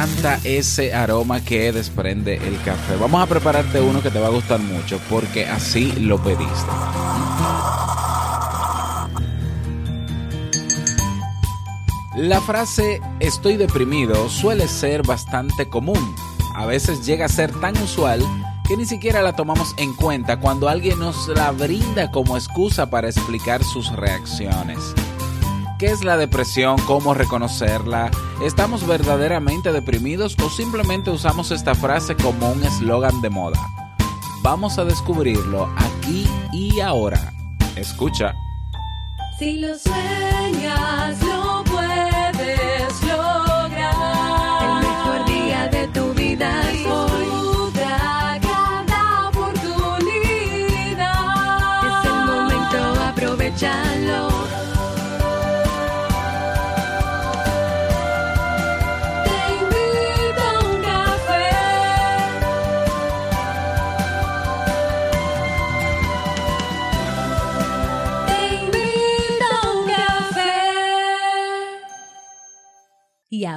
encanta ese aroma que desprende el café. Vamos a prepararte uno que te va a gustar mucho porque así lo pediste. La frase estoy deprimido suele ser bastante común. A veces llega a ser tan usual que ni siquiera la tomamos en cuenta cuando alguien nos la brinda como excusa para explicar sus reacciones. ¿Qué es la depresión? ¿Cómo reconocerla? ¿Estamos verdaderamente deprimidos o simplemente usamos esta frase como un eslogan de moda? Vamos a descubrirlo aquí y ahora. Escucha. Si lo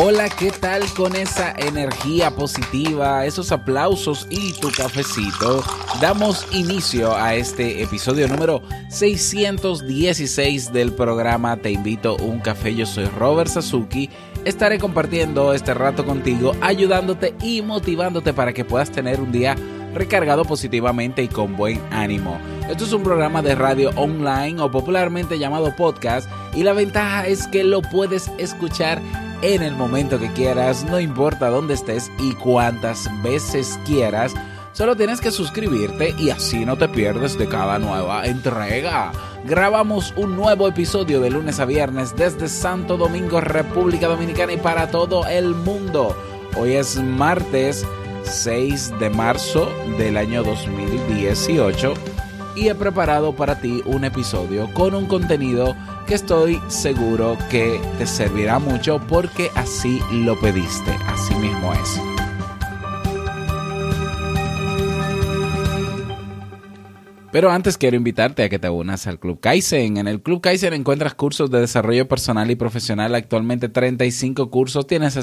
Hola, ¿qué tal con esa energía positiva, esos aplausos y tu cafecito? Damos inicio a este episodio número 616 del programa Te invito a un café. Yo soy Robert Sasuki. Estaré compartiendo este rato contigo, ayudándote y motivándote para que puedas tener un día recargado positivamente y con buen ánimo. Esto es un programa de radio online o popularmente llamado podcast y la ventaja es que lo puedes escuchar en el momento que quieras, no importa dónde estés y cuántas veces quieras. Solo tienes que suscribirte y así no te pierdes de cada nueva entrega. Grabamos un nuevo episodio de lunes a viernes desde Santo Domingo, República Dominicana y para todo el mundo. Hoy es martes 6 de marzo del año 2018 y he preparado para ti un episodio con un contenido que estoy seguro que te servirá mucho porque así lo pediste, así mismo es. Pero antes quiero invitarte a que te unas al Club Kaizen. En el Club Kaizen encuentras cursos de desarrollo personal y profesional, actualmente 35 cursos. Tienes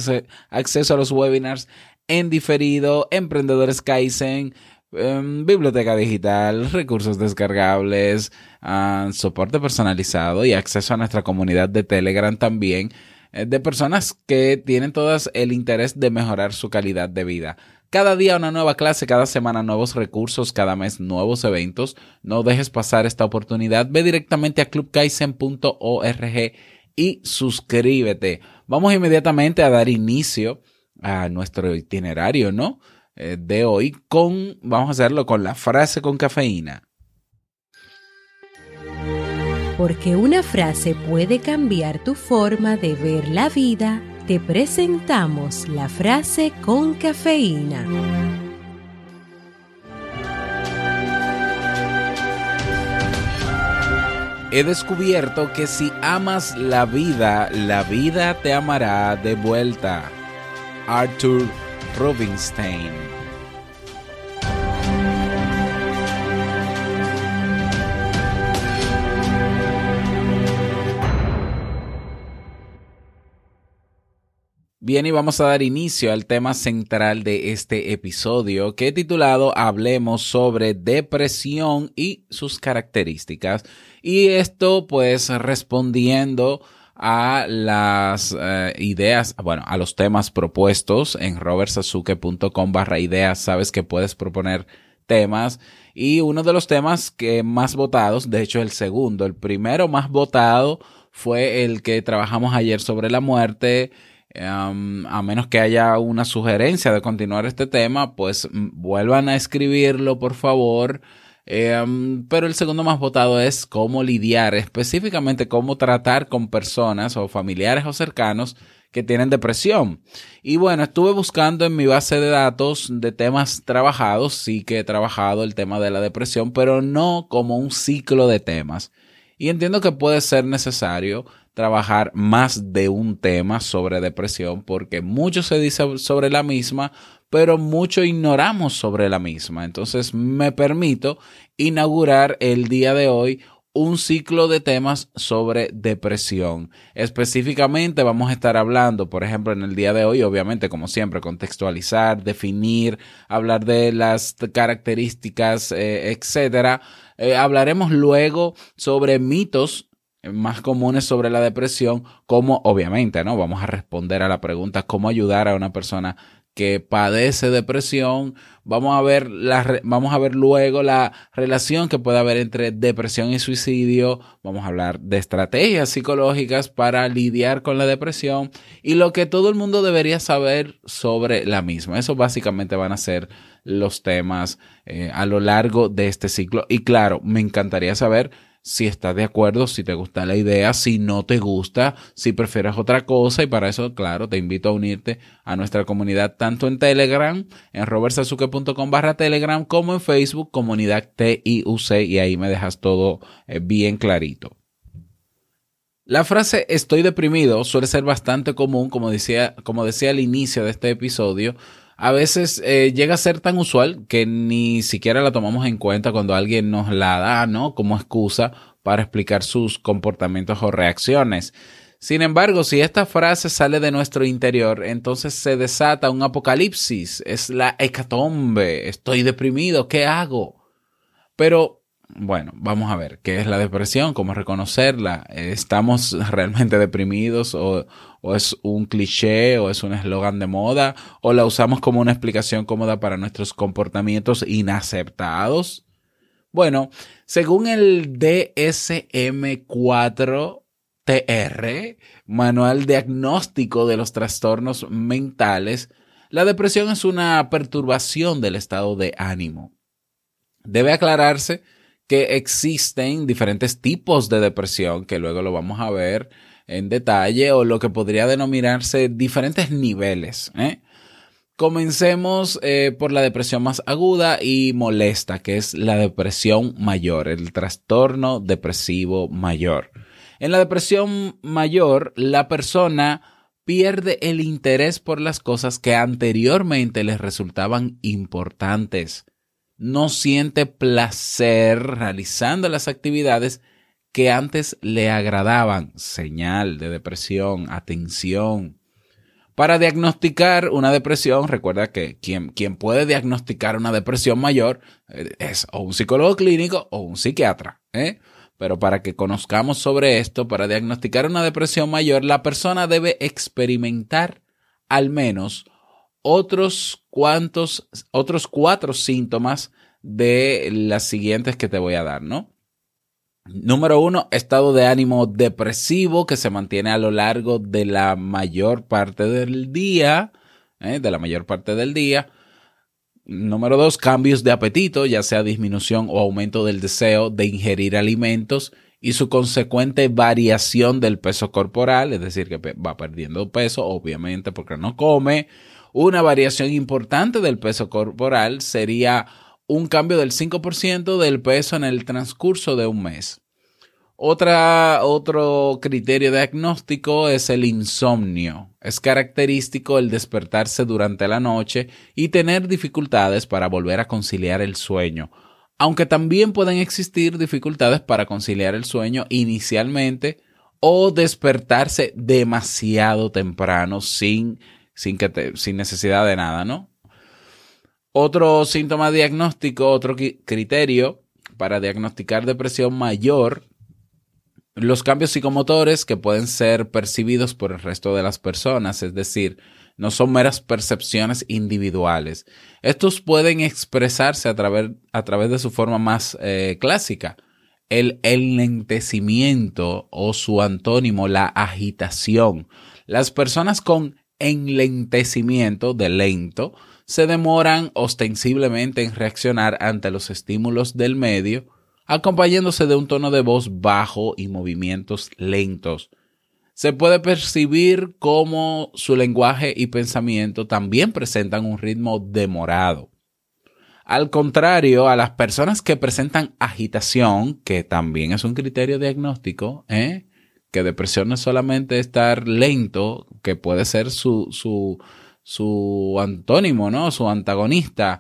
acceso a los webinars en diferido, emprendedores Kaizen, em, biblioteca digital, recursos descargables, ah, soporte personalizado y acceso a nuestra comunidad de Telegram también, eh, de personas que tienen todas el interés de mejorar su calidad de vida. Cada día una nueva clase, cada semana nuevos recursos, cada mes nuevos eventos. No dejes pasar esta oportunidad. Ve directamente a clubkaisen.org y suscríbete. Vamos inmediatamente a dar inicio a nuestro itinerario, ¿no? Eh, de hoy con, vamos a hacerlo con la frase con cafeína. Porque una frase puede cambiar tu forma de ver la vida, te presentamos la frase con cafeína. He descubierto que si amas la vida, la vida te amará de vuelta. Arthur Rubinstein. Bien, y vamos a dar inicio al tema central de este episodio que titulado Hablemos sobre depresión y sus características. Y esto pues respondiendo a las eh, ideas, bueno, a los temas propuestos en robertsasuke.com barra ideas. Sabes que puedes proponer temas y uno de los temas que más votados, de hecho el segundo, el primero más votado fue el que trabajamos ayer sobre la muerte. Um, a menos que haya una sugerencia de continuar este tema, pues vuelvan a escribirlo, por favor. Um, pero el segundo más votado es cómo lidiar, específicamente cómo tratar con personas o familiares o cercanos que tienen depresión. Y bueno, estuve buscando en mi base de datos de temas trabajados, sí que he trabajado el tema de la depresión, pero no como un ciclo de temas. Y entiendo que puede ser necesario trabajar más de un tema sobre depresión porque mucho se dice sobre la misma, pero mucho ignoramos sobre la misma. Entonces me permito inaugurar el día de hoy un ciclo de temas sobre depresión. Específicamente vamos a estar hablando, por ejemplo, en el día de hoy, obviamente, como siempre, contextualizar, definir, hablar de las características, eh, etcétera. Eh, hablaremos luego sobre mitos más comunes sobre la depresión, como obviamente, ¿no? Vamos a responder a la pregunta cómo ayudar a una persona que padece depresión. Vamos a ver la, vamos a ver luego la relación que puede haber entre depresión y suicidio. Vamos a hablar de estrategias psicológicas para lidiar con la depresión y lo que todo el mundo debería saber sobre la misma. Eso básicamente van a ser los temas eh, a lo largo de este ciclo. Y claro, me encantaría saber si estás de acuerdo, si te gusta la idea, si no te gusta, si prefieres otra cosa y para eso, claro, te invito a unirte a nuestra comunidad tanto en Telegram, en robertsazuke.com barra Telegram, como en Facebook, comunidad TIUC y ahí me dejas todo eh, bien clarito. La frase estoy deprimido suele ser bastante común, como decía, como decía al inicio de este episodio, a veces eh, llega a ser tan usual que ni siquiera la tomamos en cuenta cuando alguien nos la da, ¿no? Como excusa para explicar sus comportamientos o reacciones. Sin embargo, si esta frase sale de nuestro interior, entonces se desata un apocalipsis, es la hecatombe, estoy deprimido, ¿qué hago? Pero bueno, vamos a ver, ¿qué es la depresión? ¿Cómo reconocerla? ¿Estamos realmente deprimidos o, es un cliché o es un eslogan de moda o la usamos como una explicación cómoda para nuestros comportamientos inaceptados? Bueno, según el DSM-4TR, Manual Diagnóstico de los Trastornos Mentales, la depresión es una perturbación del estado de ánimo. Debe aclararse que existen diferentes tipos de depresión, que luego lo vamos a ver en detalle, o lo que podría denominarse diferentes niveles. ¿eh? Comencemos eh, por la depresión más aguda y molesta, que es la depresión mayor, el trastorno depresivo mayor. En la depresión mayor, la persona pierde el interés por las cosas que anteriormente les resultaban importantes no siente placer realizando las actividades que antes le agradaban. Señal de depresión, atención. Para diagnosticar una depresión, recuerda que quien, quien puede diagnosticar una depresión mayor eh, es o un psicólogo clínico o un psiquiatra. ¿eh? Pero para que conozcamos sobre esto, para diagnosticar una depresión mayor, la persona debe experimentar al menos otros cuantos, otros cuatro síntomas de las siguientes que te voy a dar, ¿no? Número uno, estado de ánimo depresivo que se mantiene a lo largo de la mayor parte del día, ¿eh? de la mayor parte del día. Número dos, cambios de apetito, ya sea disminución o aumento del deseo de ingerir alimentos y su consecuente variación del peso corporal, es decir, que va perdiendo peso, obviamente porque no come, una variación importante del peso corporal sería un cambio del 5% del peso en el transcurso de un mes. Otro criterio diagnóstico es el insomnio. Es característico el despertarse durante la noche y tener dificultades para volver a conciliar el sueño, aunque también pueden existir dificultades para conciliar el sueño inicialmente o despertarse demasiado temprano sin sin, que sin necesidad de nada, ¿no? Otro síntoma diagnóstico, otro criterio para diagnosticar depresión mayor, los cambios psicomotores que pueden ser percibidos por el resto de las personas, es decir, no son meras percepciones individuales. Estos pueden expresarse a través, a través de su forma más eh, clásica, el enlentecimiento o su antónimo, la agitación. Las personas con enlentecimiento de lento se demoran ostensiblemente en reaccionar ante los estímulos del medio, acompañándose de un tono de voz bajo y movimientos lentos. se puede percibir como su lenguaje y pensamiento también presentan un ritmo demorado. Al contrario, a las personas que presentan agitación, que también es un criterio diagnóstico, ¿eh? Que depresión no es solamente estar lento, que puede ser su, su, su antónimo, ¿no? Su antagonista.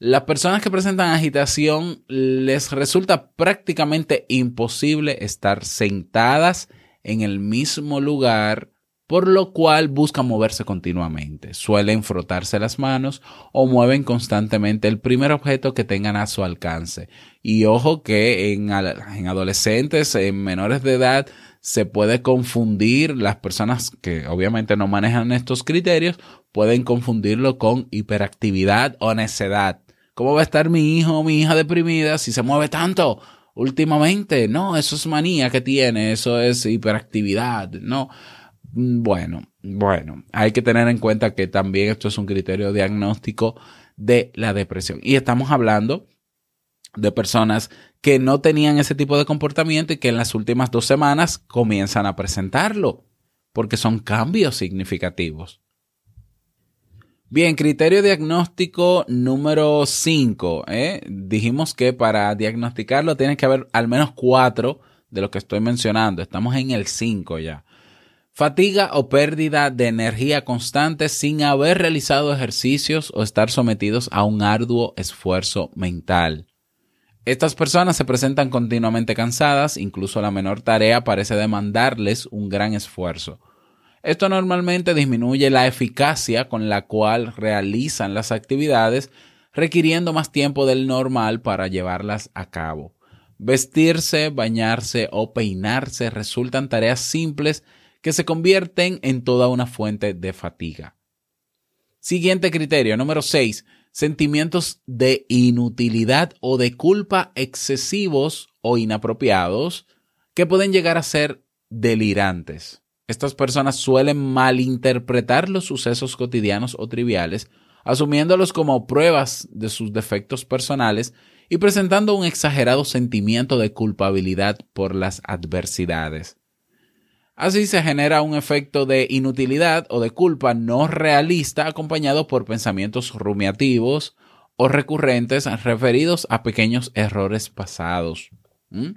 Las personas que presentan agitación les resulta prácticamente imposible estar sentadas en el mismo lugar, por lo cual buscan moverse continuamente. Suelen frotarse las manos o mueven constantemente el primer objeto que tengan a su alcance. Y ojo que en, en adolescentes, en menores de edad, se puede confundir, las personas que obviamente no manejan estos criterios, pueden confundirlo con hiperactividad o necedad. ¿Cómo va a estar mi hijo o mi hija deprimida si se mueve tanto? últimamente. No, eso es manía que tiene, eso es hiperactividad. No. Bueno, bueno, hay que tener en cuenta que también esto es un criterio diagnóstico de la depresión. Y estamos hablando de personas que no tenían ese tipo de comportamiento y que en las últimas dos semanas comienzan a presentarlo, porque son cambios significativos. Bien, criterio diagnóstico número 5. ¿eh? Dijimos que para diagnosticarlo tiene que haber al menos cuatro de lo que estoy mencionando. Estamos en el 5 ya. Fatiga o pérdida de energía constante sin haber realizado ejercicios o estar sometidos a un arduo esfuerzo mental. Estas personas se presentan continuamente cansadas, incluso la menor tarea parece demandarles un gran esfuerzo. Esto normalmente disminuye la eficacia con la cual realizan las actividades, requiriendo más tiempo del normal para llevarlas a cabo. Vestirse, bañarse o peinarse resultan tareas simples que se convierten en toda una fuente de fatiga. Siguiente criterio, número 6. Sentimientos de inutilidad o de culpa excesivos o inapropiados que pueden llegar a ser delirantes. Estas personas suelen malinterpretar los sucesos cotidianos o triviales, asumiéndolos como pruebas de sus defectos personales y presentando un exagerado sentimiento de culpabilidad por las adversidades. Así se genera un efecto de inutilidad o de culpa no realista acompañado por pensamientos rumiativos o recurrentes referidos a pequeños errores pasados. ¿Mm?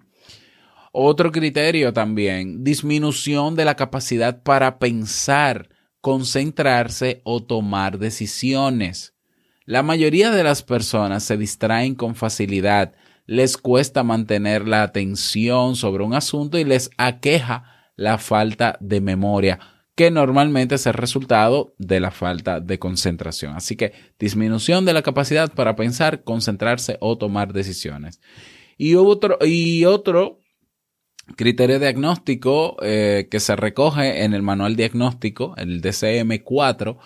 Otro criterio también, disminución de la capacidad para pensar, concentrarse o tomar decisiones. La mayoría de las personas se distraen con facilidad, les cuesta mantener la atención sobre un asunto y les aqueja la falta de memoria, que normalmente es el resultado de la falta de concentración. Así que disminución de la capacidad para pensar, concentrarse o tomar decisiones. Y otro, y otro criterio diagnóstico eh, que se recoge en el manual diagnóstico, el DCM4,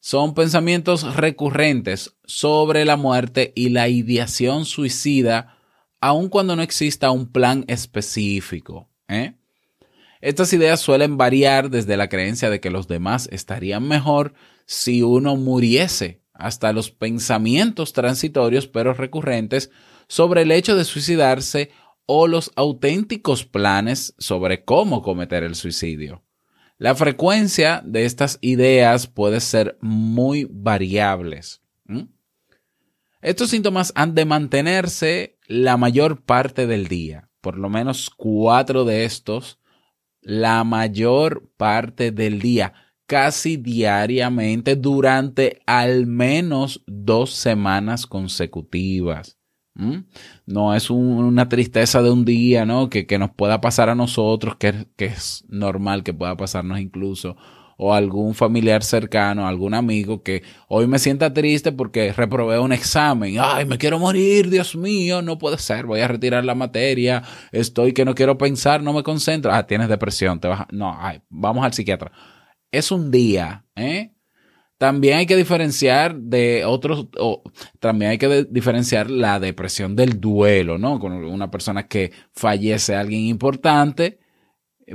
son pensamientos recurrentes sobre la muerte y la ideación suicida, aun cuando no exista un plan específico. ¿eh? Estas ideas suelen variar desde la creencia de que los demás estarían mejor si uno muriese, hasta los pensamientos transitorios pero recurrentes sobre el hecho de suicidarse o los auténticos planes sobre cómo cometer el suicidio. La frecuencia de estas ideas puede ser muy variables. Estos síntomas han de mantenerse la mayor parte del día, por lo menos cuatro de estos, la mayor parte del día, casi diariamente durante al menos dos semanas consecutivas. No es una tristeza de un día, ¿no? Que, nos pueda pasar a nosotros, que, que, es normal que pueda pasarnos incluso, o algún familiar cercano, algún amigo que hoy me sienta triste porque reprobé un examen. Ay, me quiero morir, Dios mío, no puede ser, voy a retirar la materia, estoy que no quiero pensar, no me concentro. Ah, tienes depresión, te vas. No, ay, vamos al psiquiatra. Es un día, ¿eh? También hay que diferenciar de otros, o, también hay que diferenciar la depresión del duelo, ¿no? Con una persona que fallece alguien importante,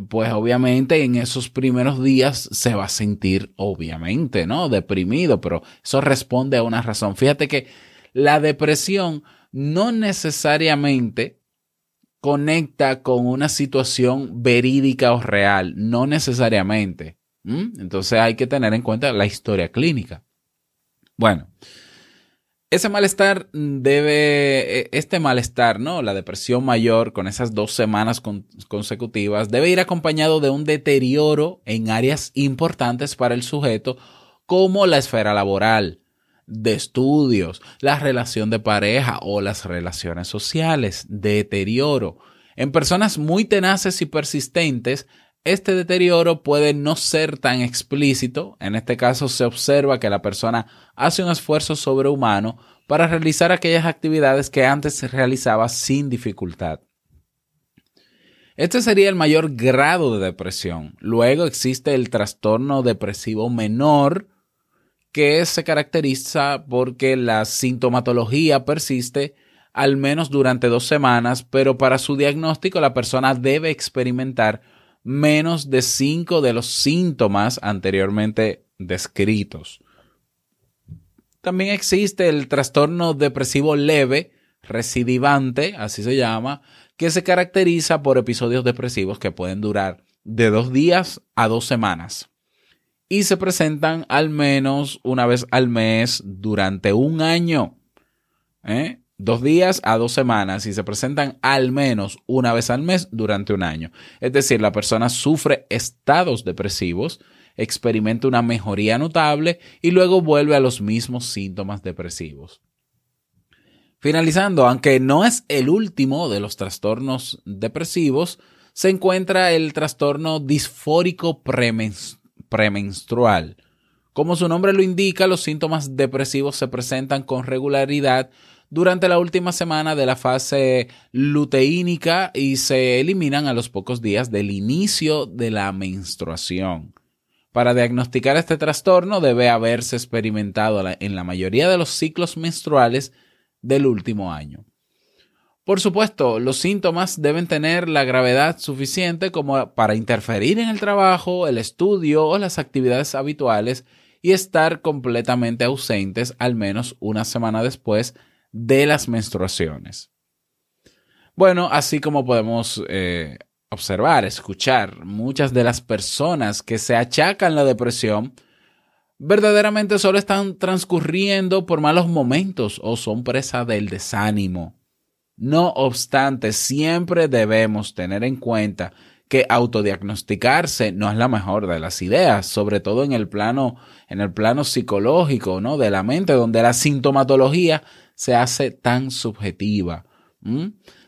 pues obviamente en esos primeros días se va a sentir, obviamente, ¿no? Deprimido, pero eso responde a una razón. Fíjate que la depresión no necesariamente conecta con una situación verídica o real, no necesariamente. Entonces hay que tener en cuenta la historia clínica. Bueno, ese malestar debe, e, este malestar, ¿no? La depresión mayor con esas dos semanas con- consecutivas debe ir acompañado de un deterioro en áreas importantes para el sujeto, como la esfera laboral, de estudios, la relación de pareja o las relaciones sociales, deterioro. En personas muy tenaces y persistentes, este deterioro puede no ser tan explícito. En este caso se observa que la persona hace un esfuerzo sobrehumano para realizar aquellas actividades que antes se realizaba sin dificultad. Este sería el mayor grado de depresión. Luego existe el trastorno depresivo menor, que se caracteriza porque la sintomatología persiste al menos durante dos semanas, pero para su diagnóstico la persona debe experimentar menos de cinco de los síntomas anteriormente descritos. También existe el trastorno depresivo leve, recidivante, así se llama, que se caracteriza por episodios depresivos que pueden durar de dos días a dos semanas y se presentan al menos una vez al mes durante un año. ¿eh? Dos días a dos semanas y se presentan al menos una vez al mes durante un año. Es decir, la persona sufre estados depresivos, experimenta una mejoría notable y luego vuelve a los mismos síntomas depresivos. Finalizando, aunque no es el último de los trastornos depresivos, se encuentra el trastorno disfórico premenstrual. Como su nombre lo indica, los síntomas depresivos se presentan con regularidad durante la última semana de la fase luteínica y se eliminan a los pocos días del inicio de la menstruación. Para diagnosticar este trastorno debe haberse experimentado en la mayoría de los ciclos menstruales del último año. Por supuesto, los síntomas deben tener la gravedad suficiente como para interferir en el trabajo, el estudio o las actividades habituales y estar completamente ausentes al menos una semana después de las menstruaciones. Bueno, así como podemos eh, observar, escuchar, muchas de las personas que se achacan la depresión verdaderamente solo están transcurriendo por malos momentos o son presa del desánimo. No obstante, siempre debemos tener en cuenta que autodiagnosticarse no es la mejor de las ideas, sobre todo en el plano, en el plano psicológico, ¿no? De la mente, donde la sintomatología se hace tan subjetiva.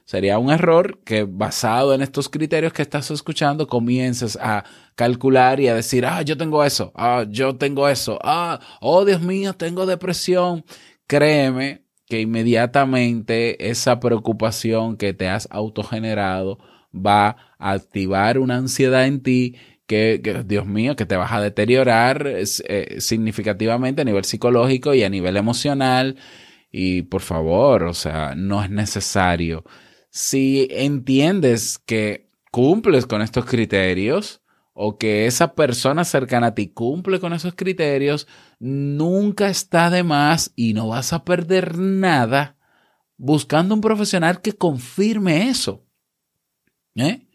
Sería un error que basado en estos criterios que estás escuchando comiences a calcular y a decir, ah, yo tengo eso, ah, yo tengo eso, ah, oh Dios mío, tengo depresión. Créeme que inmediatamente esa preocupación que te has autogenerado va a activar una ansiedad en ti que, que Dios mío, que te vas a deteriorar eh, significativamente a nivel psicológico y a nivel emocional. Y por favor, o sea, no es necesario. Si entiendes que cumples con estos criterios o que esa persona cercana a ti cumple con esos criterios, nunca está de más y no vas a perder nada buscando un profesional que confirme eso. ¿Eh?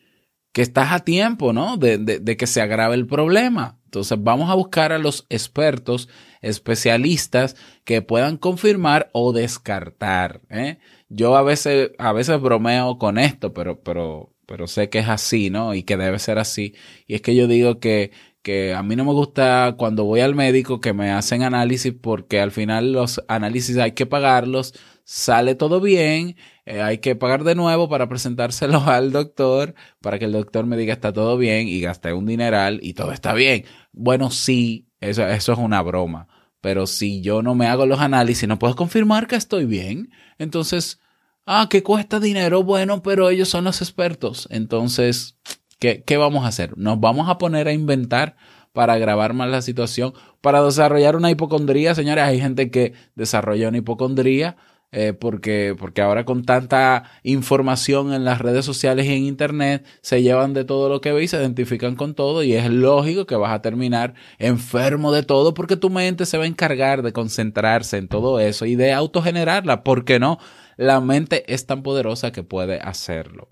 Que estás a tiempo, ¿no? De, de, de, que se agrave el problema. Entonces vamos a buscar a los expertos, especialistas que puedan confirmar o descartar. ¿eh? Yo a veces, a veces bromeo con esto, pero, pero, pero sé que es así, ¿no? Y que debe ser así. Y es que yo digo que, que a mí no me gusta cuando voy al médico que me hacen análisis porque al final los análisis hay que pagarlos, sale todo bien, eh, hay que pagar de nuevo para presentárselo al doctor para que el doctor me diga está todo bien y gasté un dineral y todo está bien. Bueno, sí, eso, es una broma. Pero si yo no me hago los análisis, no puedo confirmar que estoy bien. Entonces, ah, que cuesta dinero, bueno, pero ellos son los expertos. Entonces, ¿qué, ¿qué vamos a hacer? Nos vamos a poner a inventar para agravar más la situación, para desarrollar una hipocondría. Señores, hay gente que desarrolla una hipocondría eh, porque, porque ahora con tanta información en las redes sociales y en Internet se llevan de todo lo que ve y se identifican con todo y es lógico que vas a terminar enfermo de todo porque tu mente se va a encargar de concentrarse en todo eso y de autogenerarla. ¿Por qué no? la mente es tan poderosa que puede hacerlo.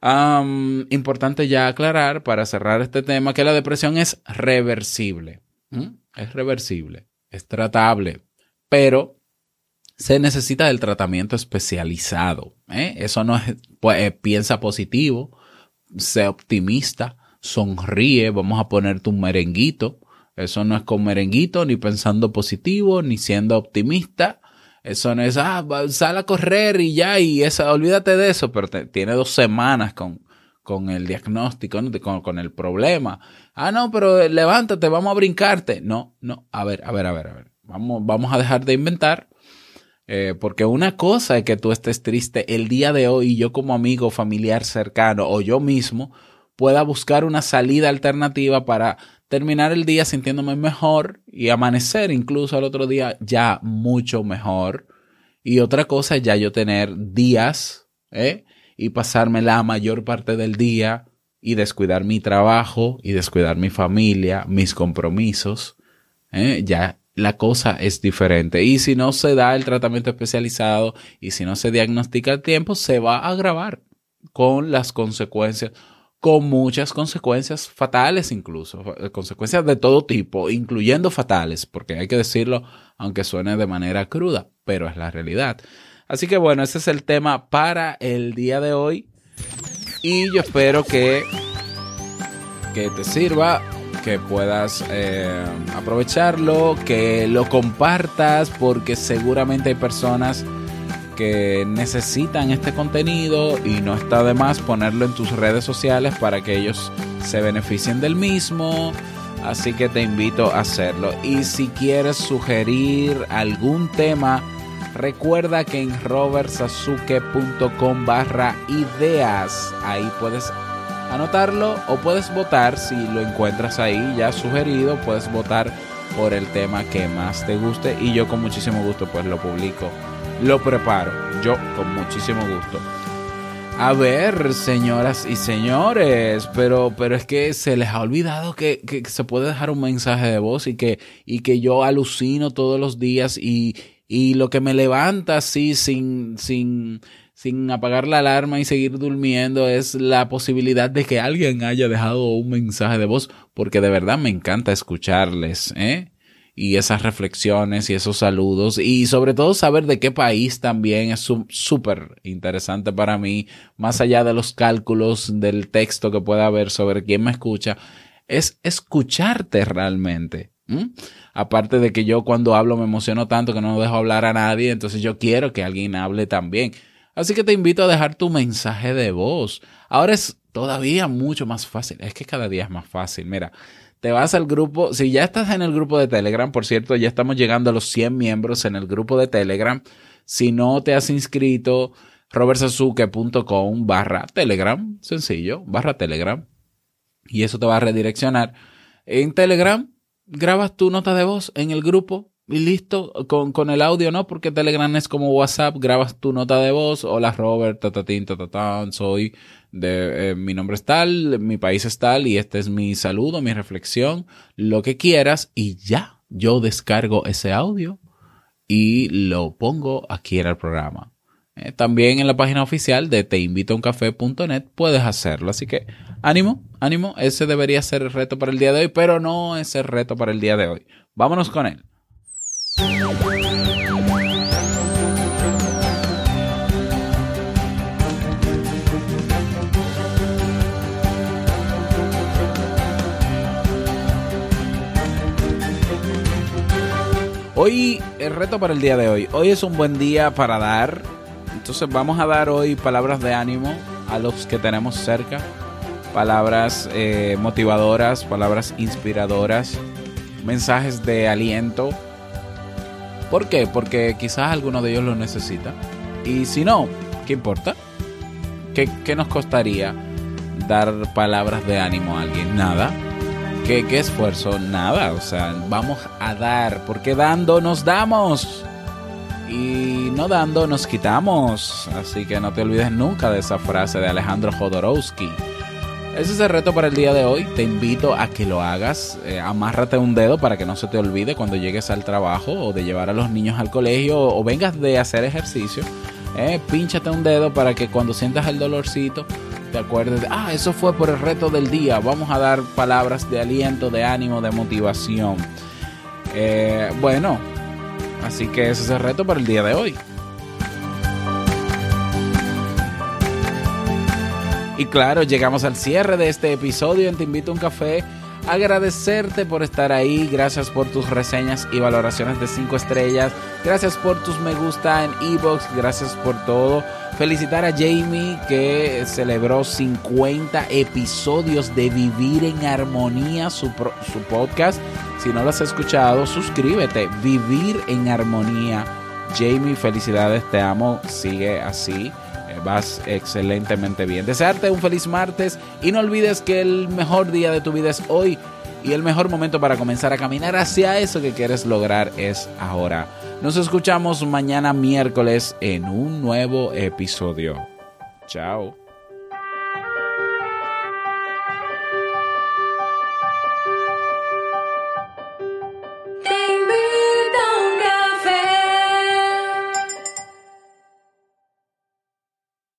Importante ya aclarar para cerrar este tema que la depresión es reversible. ¿Mm? Es reversible, es tratable, pero se necesita del tratamiento especializado. ¿eh? Eso no es, pues, eh, piensa positivo, sé optimista, sonríe, vamos a ponerte un merenguito. Eso no es con merenguito, ni pensando positivo, ni siendo optimista. Eso no es, ah, sal a correr y ya, y esa, olvídate de eso, pero te- tiene dos semanas con, con el diagnóstico, con, con el problema. Ah, no, pero eh, levántate, vamos a brincarte. No, no, a ver, a ver, a ver, a ver. Vamos, vamos a dejar de inventar. Eh, porque una cosa es que tú estés triste el día de hoy y yo como amigo, familiar cercano o yo mismo pueda buscar una salida alternativa para terminar el día sintiéndome mejor y amanecer incluso al otro día ya mucho mejor. Y otra cosa es ya yo tener días ¿eh? y pasarme la mayor parte del día y descuidar mi trabajo y descuidar mi familia, mis compromisos. ¿eh? Ya la cosa es diferente. Y si no se da el tratamiento especializado y si no se diagnostica a tiempo, se va a agravar con las consecuencias, con muchas consecuencias fatales incluso, fa- consecuencias de todo tipo, incluyendo fatales, porque hay que decirlo aunque suene de manera cruda, pero es la realidad. Así que bueno, ese es el tema para el día de hoy y yo espero que, que te sirva, que puedas eh, aprovecharlo, que lo compartas, porque seguramente hay personas que necesitan este contenido y no está de más ponerlo en tus redes sociales para que ellos se beneficien del mismo. Así que te invito a hacerlo. Y si quieres sugerir algún tema, recuerda que en robertsazuke.com barra ideas, ahí puedes anotarlo o puedes votar si lo encuentras ahí ya sugerido, puedes votar por el tema que más te guste y yo con muchísimo gusto pues lo publico, lo preparo, yo con muchísimo gusto. A ver, señoras y señores, pero, pero es que se les ha olvidado que, que se puede dejar un mensaje de voz y que, y que yo alucino todos los días y, y lo que me levanta así sin, sin, sin apagar la alarma y seguir durmiendo es la posibilidad de que alguien haya dejado un mensaje de voz, porque de verdad me encanta escucharles, ¿eh? Y esas reflexiones y esos saludos y sobre todo saber de qué país también es súper interesante para mí, más allá de los cálculos del texto que pueda haber sobre quién me escucha, es escucharte realmente. Aparte de que yo cuando hablo me emociono tanto que no dejo hablar a nadie, entonces yo quiero que alguien hable también. Así que te invito a dejar tu mensaje de voz. Ahora es todavía mucho más fácil. Es que cada día es más fácil. Mira, te vas al grupo. Si ya estás en el grupo de Telegram, por cierto, ya estamos llegando a los 100 miembros en el grupo de Telegram. Si no te has inscrito, robertsazuke.com barra Telegram. Sencillo, barra Telegram. Y eso te va a redireccionar. En Telegram, grabas tu nota de voz en el grupo y listo, con, con el audio, ¿no? Porque Telegram es como WhatsApp, grabas tu nota de voz, hola Robert, tatatín, tatatán, soy de, eh, mi nombre es tal, mi país es tal, y este es mi saludo, mi reflexión, lo que quieras, y ya, yo descargo ese audio y lo pongo aquí en el programa. Eh, también en la página oficial de teinvitouncafe.net puedes hacerlo. Así que ánimo, ánimo. Ese debería ser el reto para el día de hoy, pero no es el reto para el día de hoy. Vámonos con él. Hoy, el reto para el día de hoy. Hoy es un buen día para dar. Entonces vamos a dar hoy palabras de ánimo a los que tenemos cerca. Palabras eh, motivadoras, palabras inspiradoras, mensajes de aliento. ¿Por qué? Porque quizás alguno de ellos lo necesita. Y si no, ¿qué importa? ¿Qué, qué nos costaría dar palabras de ánimo a alguien? Nada. ¿Qué, ¿Qué esfuerzo? Nada. O sea, vamos a dar. Porque dando nos damos. Y no dando nos quitamos. Así que no te olvides nunca de esa frase de Alejandro Jodorowsky. Ese es el reto para el día de hoy. Te invito a que lo hagas. Eh, amárrate un dedo para que no se te olvide cuando llegues al trabajo o de llevar a los niños al colegio o, vengas de hacer ejercicio. Eh, pínchate un dedo para que cuando sientas el dolorcito te acuerdes de, ah, eso fue por el reto del día. Vamos a dar palabras de aliento, de ánimo, de motivación. Eh, bueno, así que ese es el reto para el día de hoy. Y claro, llegamos al cierre de este episodio en Te invito a un café. Agradecerte por estar ahí, gracias por tus reseñas y valoraciones de 5 estrellas, gracias por tus me gusta en Ebox, gracias por todo. Felicitar a Jamie que celebró 50 episodios de Vivir en Armonía, su, su podcast. Si no lo has escuchado, suscríbete. Vivir en Armonía. Jamie, felicidades, te amo, sigue así vas excelentemente bien. Desearte un feliz martes y no olvides que el mejor día de tu vida es hoy y el mejor momento para comenzar a caminar hacia eso que quieres lograr es ahora. Nos escuchamos mañana miércoles en un nuevo episodio. Chao.